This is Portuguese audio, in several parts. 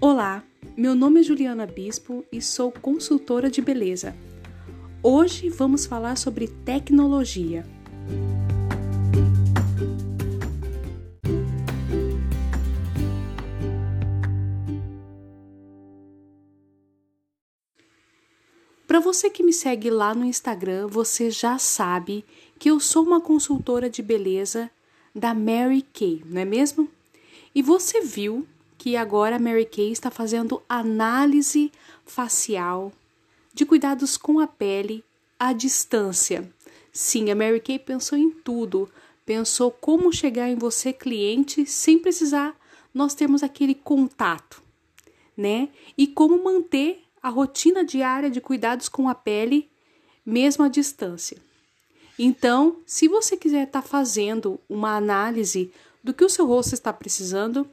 Olá, meu nome é Juliana Bispo e sou consultora de beleza. Hoje vamos falar sobre tecnologia. Para você que me segue lá no Instagram, você já sabe que eu sou uma consultora de beleza da Mary Kay, não é mesmo? E você viu que agora a Mary Kay está fazendo análise facial de cuidados com a pele à distância. Sim, a Mary Kay pensou em tudo. Pensou como chegar em você, cliente, sem precisar nós termos aquele contato, né? E como manter a rotina diária de cuidados com a pele, mesmo à distância. Então, se você quiser estar tá fazendo uma análise do que o seu rosto está precisando,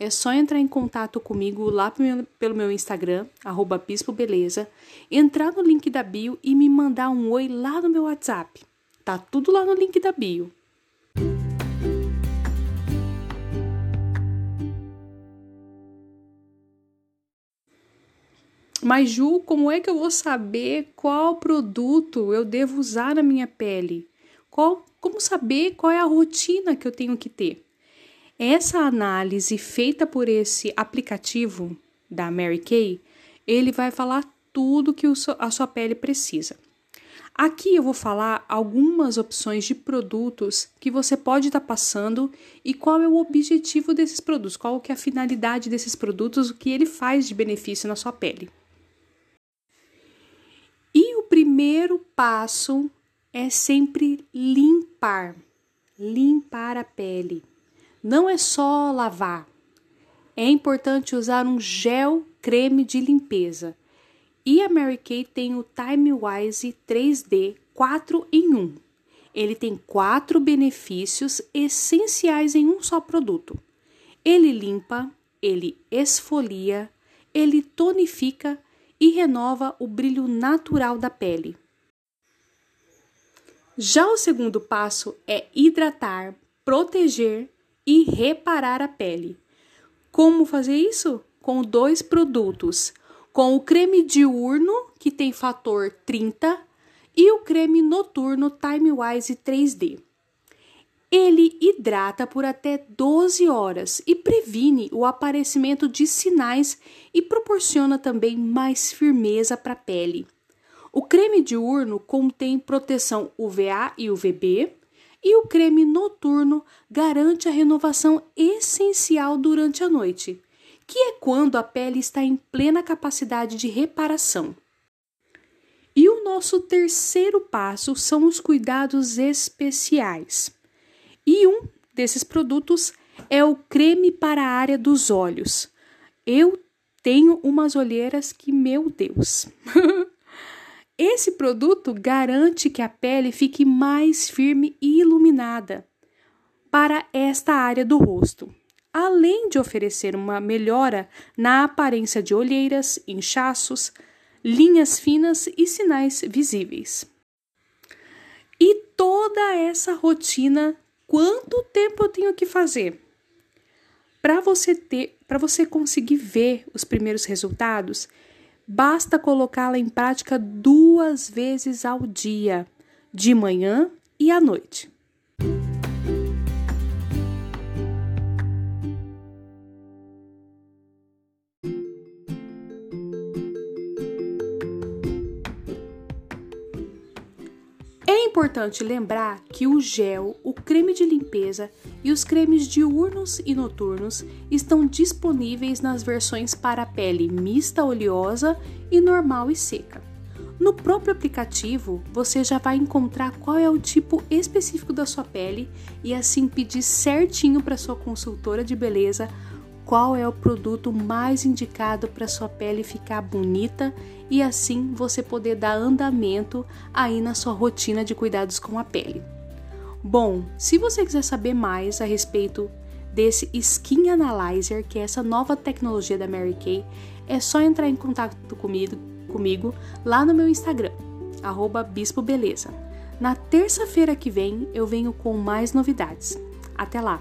é só entrar em contato comigo lá pelo meu Instagram, arroba Beleza, entrar no link da bio e me mandar um oi lá no meu WhatsApp. Tá tudo lá no link da bio. Mas Ju, como é que eu vou saber qual produto eu devo usar na minha pele? Qual, como saber qual é a rotina que eu tenho que ter? Essa análise feita por esse aplicativo da Mary Kay, ele vai falar tudo que a sua pele precisa. Aqui eu vou falar algumas opções de produtos que você pode estar tá passando e qual é o objetivo desses produtos, qual que é a finalidade desses produtos, o que ele faz de benefício na sua pele. E o primeiro passo é sempre limpar, limpar a pele. Não é só lavar. É importante usar um gel creme de limpeza. E a Mary Kay tem o Time Wise 3D 4 em 1. Ele tem quatro benefícios essenciais em um só produto. Ele limpa, ele esfolia, ele tonifica e renova o brilho natural da pele. Já o segundo passo é hidratar, proteger e reparar a pele. Como fazer isso? Com dois produtos: com o creme diurno, que tem fator 30, e o creme noturno Time Wise 3D. Ele hidrata por até 12 horas e previne o aparecimento de sinais e proporciona também mais firmeza para a pele. O creme diurno contém proteção UVA e UVB, e o creme noturno garante a renovação essencial durante a noite, que é quando a pele está em plena capacidade de reparação. E o nosso terceiro passo são os cuidados especiais. E um desses produtos é o creme para a área dos olhos. Eu tenho umas olheiras que, meu Deus! Esse produto garante que a pele fique mais firme e iluminada para esta área do rosto, além de oferecer uma melhora na aparência de olheiras, inchaços, linhas finas e sinais visíveis. E toda essa rotina, quanto tempo eu tenho que fazer? Para você ter, para você conseguir ver os primeiros resultados, basta colocá-la em prática duas vezes ao dia, de manhã e à noite. É importante lembrar que o gel, o creme de limpeza e os cremes diurnos e noturnos estão disponíveis nas versões para pele mista oleosa e normal e seca. No próprio aplicativo, você já vai encontrar qual é o tipo específico da sua pele e assim pedir certinho para sua consultora de beleza qual é o produto mais indicado para sua pele ficar bonita e assim você poder dar andamento aí na sua rotina de cuidados com a pele. Bom, se você quiser saber mais a respeito desse Skin Analyzer, que é essa nova tecnologia da Mary Kay, é só entrar em contato comigo, comigo lá no meu Instagram, arroba Bispo Beleza. Na terça-feira que vem eu venho com mais novidades. Até lá!